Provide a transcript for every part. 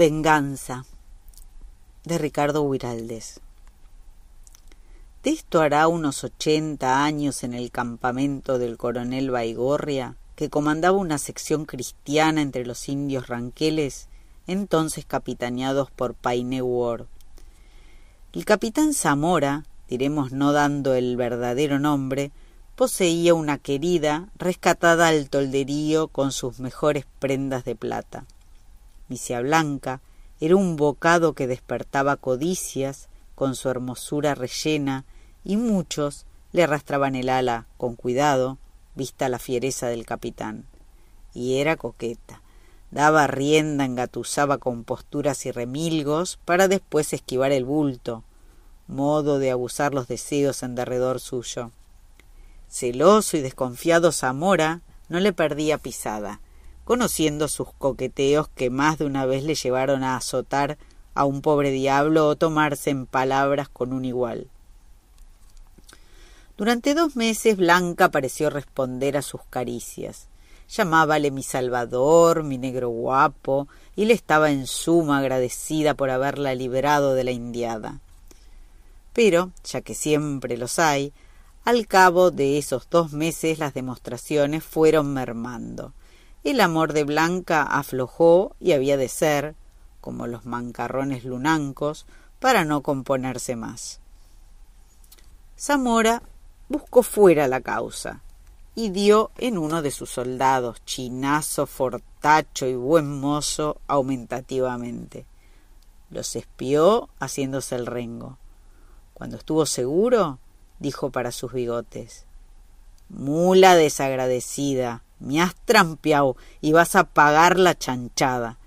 Venganza de Ricardo Huiraldes. De esto hará unos ochenta años en el campamento del coronel Baigorria, que comandaba una sección cristiana entre los indios ranqueles, entonces capitaneados por Paine Ward. El capitán Zamora, diremos no dando el verdadero nombre, poseía una querida rescatada al tolderío con sus mejores prendas de plata. Misia Blanca era un bocado que despertaba codicias con su hermosura rellena y muchos le arrastraban el ala con cuidado, vista la fiereza del capitán. Y era coqueta. Daba rienda, engatusaba con posturas y remilgos para después esquivar el bulto, modo de abusar los deseos en derredor suyo. Celoso y desconfiado Zamora no le perdía pisada, conociendo sus coqueteos que más de una vez le llevaron a azotar a un pobre diablo o tomarse en palabras con un igual. Durante dos meses Blanca pareció responder a sus caricias. Llamábale mi salvador, mi negro guapo, y le estaba en suma agradecida por haberla librado de la indiada. Pero, ya que siempre los hay, al cabo de esos dos meses las demostraciones fueron mermando. El amor de Blanca aflojó y había de ser, como los mancarrones lunancos, para no componerse más. Zamora buscó fuera la causa y dio en uno de sus soldados, chinazo, fortacho y buen mozo, aumentativamente. Los espió haciéndose el rengo. Cuando estuvo seguro, dijo para sus bigotes Mula desagradecida, me has trampeado y vas a pagar la chanchada.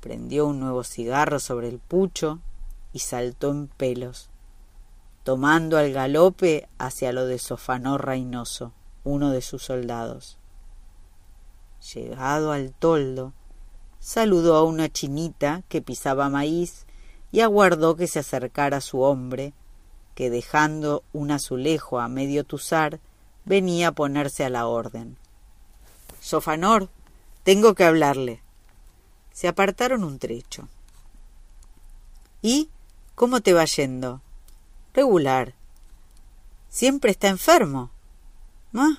Prendió un nuevo cigarro sobre el pucho y saltó en pelos, tomando al galope hacia lo de Sofanor Reynoso, uno de sus soldados. Llegado al toldo, saludó a una chinita que pisaba maíz y aguardó que se acercara su hombre, que dejando un azulejo a medio tuzar, venía a ponerse a la orden. Sofanor, tengo que hablarle. Se apartaron un trecho. ¿Y cómo te va yendo? Regular. Siempre está enfermo. ¿Ah?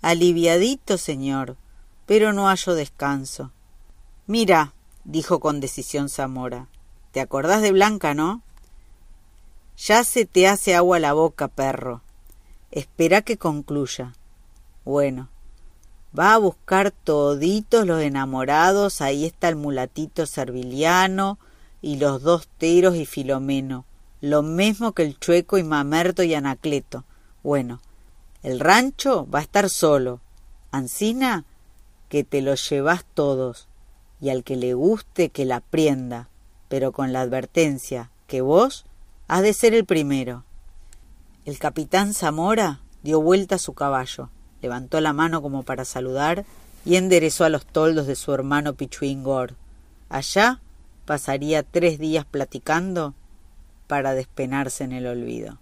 Aliviadito, señor, pero no hallo descanso. Mira, dijo con decisión Zamora, ¿te acordás de Blanca, no? Ya se te hace agua la boca, perro. Espera que concluya. Bueno, Va a buscar toditos los enamorados, ahí está el mulatito serviliano y los dos teros y Filomeno, lo mismo que el chueco y mamerto y anacleto. Bueno, el rancho va a estar solo. Ancina, que te lo llevas todos, y al que le guste que la prienda, pero con la advertencia que vos has de ser el primero. El capitán Zamora dio vuelta a su caballo levantó la mano como para saludar y enderezó a los toldos de su hermano Pichuingor. Allá pasaría tres días platicando para despenarse en el olvido.